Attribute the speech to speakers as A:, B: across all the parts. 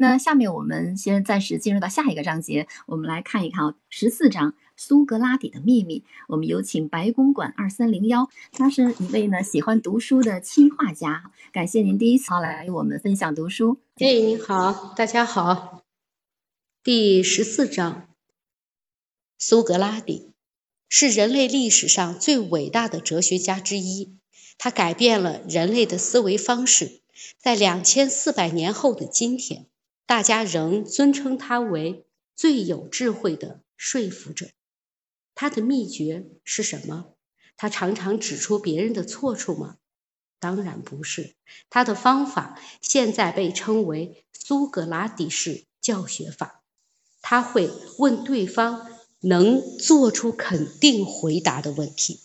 A: 那下面我们先暂时进入到下一个章节，我们来看一看十四章《苏格拉底的秘密》。我们有请白公馆二三零幺，他是一位呢喜欢读书的轻画家。感谢您第一次来与我们分享读书。
B: 哎，你好，大家好。第十四章，苏格拉底是人类历史上最伟大的哲学家之一，他改变了人类的思维方式。在两千四百年后的今天。大家仍尊称他为最有智慧的说服者。他的秘诀是什么？他常常指出别人的错处吗？当然不是。他的方法现在被称为苏格拉底式教学法。他会问对方能做出肯定回答的问题，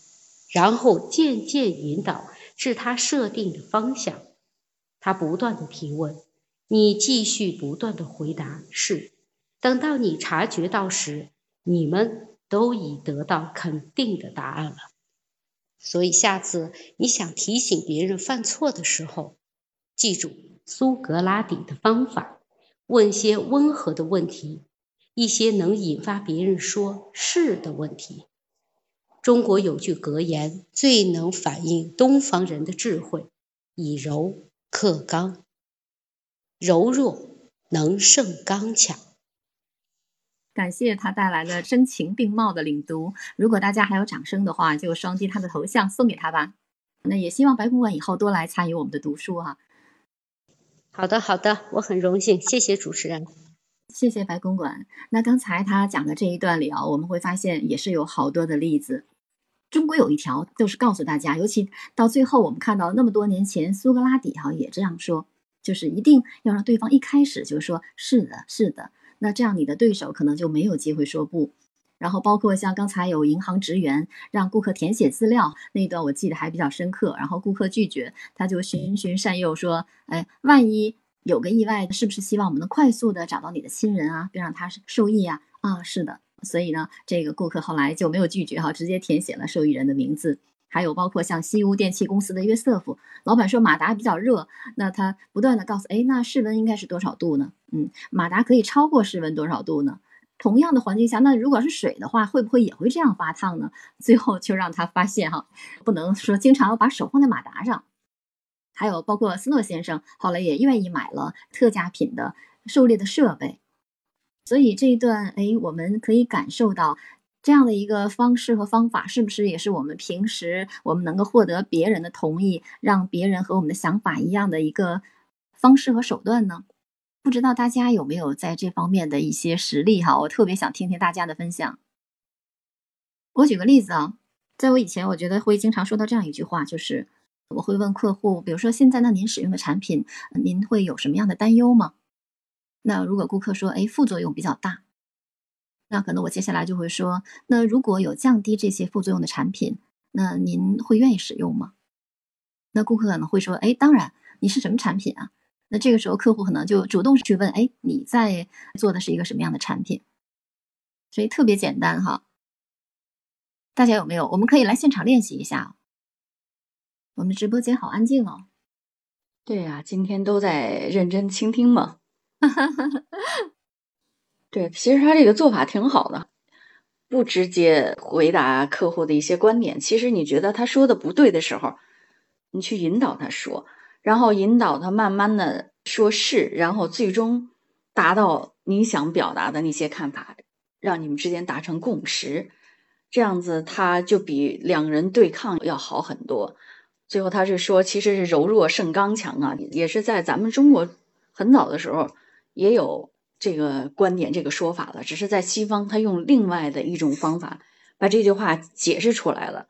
B: 然后渐渐引导至他设定的方向。他不断的提问。你继续不断的回答是，等到你察觉到时，你们都已得到肯定的答案了。所以下次你想提醒别人犯错的时候，记住苏格拉底的方法，问些温和的问题，一些能引发别人说是的问题。中国有句格言，最能反映东方人的智慧：以柔克刚。柔弱能胜刚强。
A: 感谢他带来的声情并茂的领读。如果大家还有掌声的话，就双击他的头像送给他吧。那也希望白公馆以后多来参与我们的读书哈。
B: 好的，好的，我很荣幸，谢谢主持人，
A: 谢谢白公馆。那刚才他讲的这一段里啊，我们会发现也是有好多的例子。中国有一条就是告诉大家，尤其到最后我们看到那么多年前苏格拉底哈也这样说。就是一定要让对方一开始就说是的，是的，那这样你的对手可能就没有机会说不。然后包括像刚才有银行职员让顾客填写资料那段，我记得还比较深刻。然后顾客拒绝，他就循循善诱说：“哎，万一有个意外，是不是希望我们能快速的找到你的亲人啊，并让他受益呀？”啊，是的。所以呢，这个顾客后来就没有拒绝哈，直接填写了受益人的名字。还有包括像西屋电器公司的约瑟夫老板说马达比较热，那他不断的告诉，哎，那室温应该是多少度呢？嗯，马达可以超过室温多少度呢？同样的环境下，那如果是水的话，会不会也会这样发烫呢？最后就让他发现哈，不能说经常把手放在马达上。还有包括斯诺先生后来也愿意买了特价品的狩猎的设备，所以这一段哎，我们可以感受到。这样的一个方式和方法，是不是也是我们平时我们能够获得别人的同意，让别人和我们的想法一样的一个方式和手段呢？不知道大家有没有在这方面的一些实例哈？我特别想听听大家的分享。我举个例子啊，在我以前，我觉得会经常说到这样一句话，就是我会问客户，比如说现在呢，您使用的产品，您会有什么样的担忧吗？那如果顾客说，哎，副作用比较大。那可能我接下来就会说，那如果有降低这些副作用的产品，那您会愿意使用吗？那顾客可能会说，哎，当然，你是什么产品啊？那这个时候客户可能就主动去问，哎，你在做的是一个什么样的产品？所以特别简单哈，大家有没有？我们可以来现场练习一下。我们直播间好安静哦。
C: 对呀，今天都在认真倾听嘛。对，其实他这个做法挺好的，不直接回答客户的一些观点。其实你觉得他说的不对的时候，你去引导他说，然后引导他慢慢的说是，然后最终达到你想表达的那些看法，让你们之间达成共识。这样子他就比两人对抗要好很多。最后他是说，其实是柔弱胜刚强啊，也是在咱们中国很早的时候也有。这个观点，这个说法了，只是在西方，他用另外的一种方法把这句话解释出来了，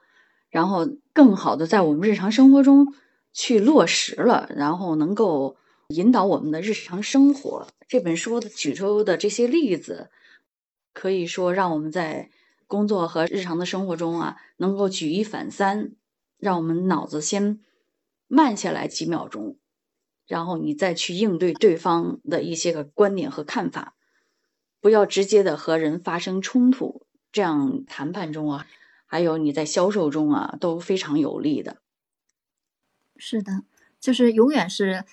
C: 然后更好的在我们日常生活中去落实了，然后能够引导我们的日常生活。这本书的举出的这些例子，可以说让我们在工作和日常的生活中啊，能够举一反三，让我们脑子先慢下来几秒钟。然后你再去应对对方的一些个观点和看法，不要直接的和人发生冲突，这样谈判中啊，还有你在销售中啊都非常有利的。
A: 是的，就是永远是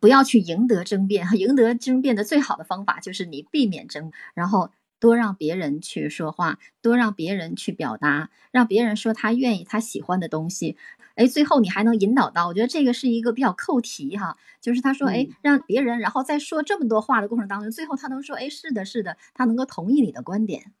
A: 不要去赢得争辩，赢得争辩的最好的方法就是你避免争，然后多让别人去说话，多让别人去表达，让别人说他愿意、他喜欢的东西。哎，最后你还能引导到，我觉得这个是一个比较扣题哈，就是他说，哎，让别人然后在说这么多话的过程当中，最后他能说，哎，是的，是的，他能够同意你的观点。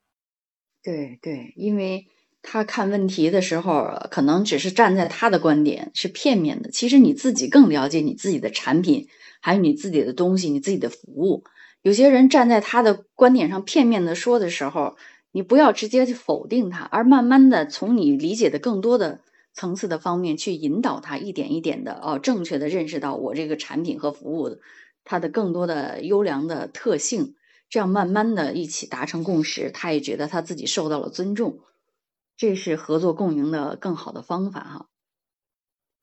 C: 对对，因为他看问题的时候，可能只是站在他的观点，是片面的。其实你自己更了解你自己的产品，还有你自己的东西，你自己的服务。有些人站在他的观点上片面的说的时候，你不要直接去否定他，而慢慢的从你理解的更多的。层次的方面去引导他一点一点的哦，正确的认识到我这个产品和服务它的更多的优良的特性，这样慢慢的一起达成共识，他也觉得他自己受到了尊重，这是合作共赢的更好的方法哈。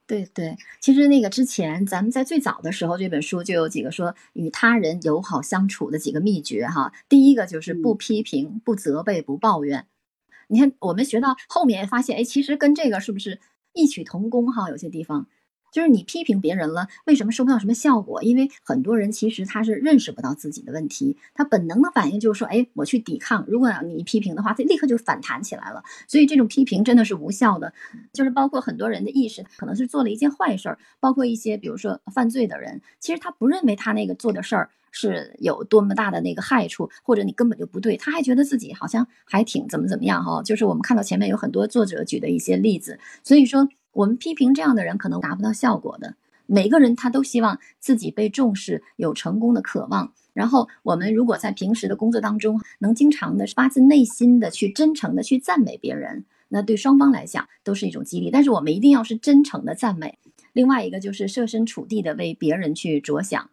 A: 对对，其实那个之前咱们在最早的时候，这本书就有几个说与他人友好相处的几个秘诀哈。第一个就是不批评、不责备、不抱怨。你看，我们学到后面发现，哎，其实跟这个是不是异曲同工哈？有些地方就是你批评别人了，为什么收不到什么效果？因为很多人其实他是认识不到自己的问题，他本能的反应就是说，哎，我去抵抗。如果你批评的话，他立刻就反弹起来了。所以这种批评真的是无效的。就是包括很多人的意识，可能是做了一件坏事儿，包括一些比如说犯罪的人，其实他不认为他那个做的事儿。是有多么大的那个害处，或者你根本就不对，他还觉得自己好像还挺怎么怎么样哈。就是我们看到前面有很多作者举的一些例子，所以说我们批评这样的人可能达不到效果的。每个人他都希望自己被重视，有成功的渴望。然后我们如果在平时的工作当中能经常的发自内心的去真诚的去赞美别人，那对双方来讲都是一种激励。但是我们一定要是真诚的赞美。另外一个就是设身处地的为别人去着想。